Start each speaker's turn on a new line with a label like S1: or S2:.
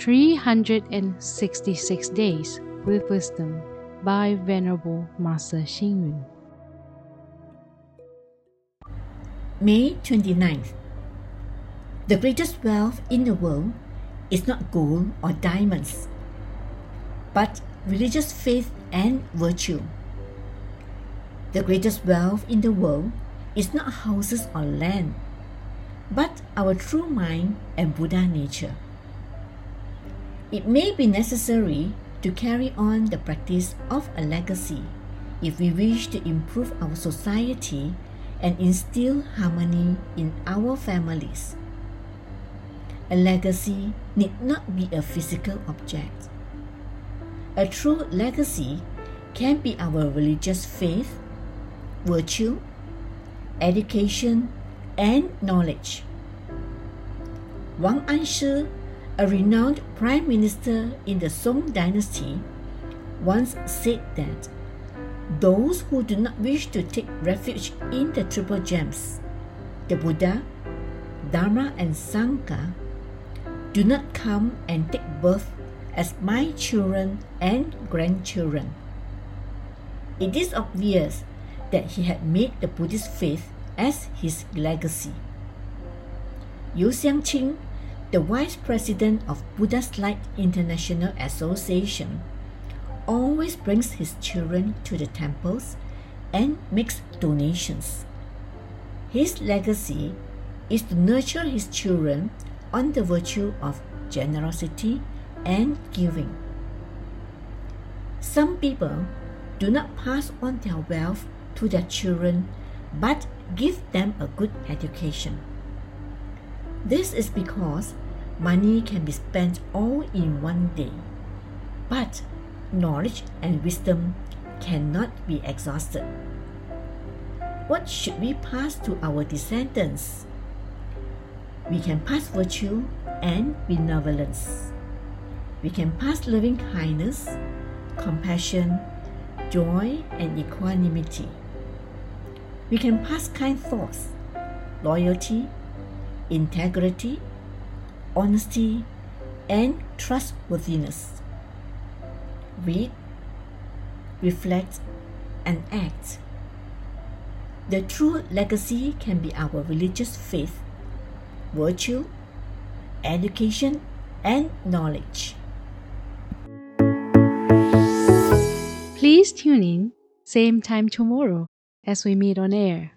S1: 366 Days with Wisdom by Venerable Master Xing Yun.
S2: May 29th. The greatest wealth in the world is not gold or diamonds, but religious faith and virtue. The greatest wealth in the world is not houses or land, but our true mind and Buddha nature. It may be necessary to carry on the practice of a legacy if we wish to improve our society and instill harmony in our families. A legacy need not be a physical object. A true legacy can be our religious faith, virtue, education, and knowledge. Wang Anshi, a renowned prime minister in the Song dynasty, once said that those who do not wish to take refuge in the triple gems, the Buddha, Dharma, and Sangha, do not come and take birth as my children and grandchildren. It is obvious that he had made the Buddhist faith as his legacy. Yu Xiangqing, the vice president of Buddha's Light International Association, always brings his children to the temples and makes donations. His legacy is to nurture his children on the virtue of generosity and giving. Some people do not pass on their wealth to their children but give them a good education. This is because money can be spent all in one day, but knowledge and wisdom cannot be exhausted. What should we pass to our descendants? We can pass virtue and benevolence. We can pass loving kindness, compassion, joy, and equanimity. We can pass kind thoughts, loyalty, integrity, honesty, and trustworthiness read, reflect, and act. The true legacy can be our religious faith, virtue, education, and knowledge.
S1: Please tune in, same time tomorrow as we meet on air.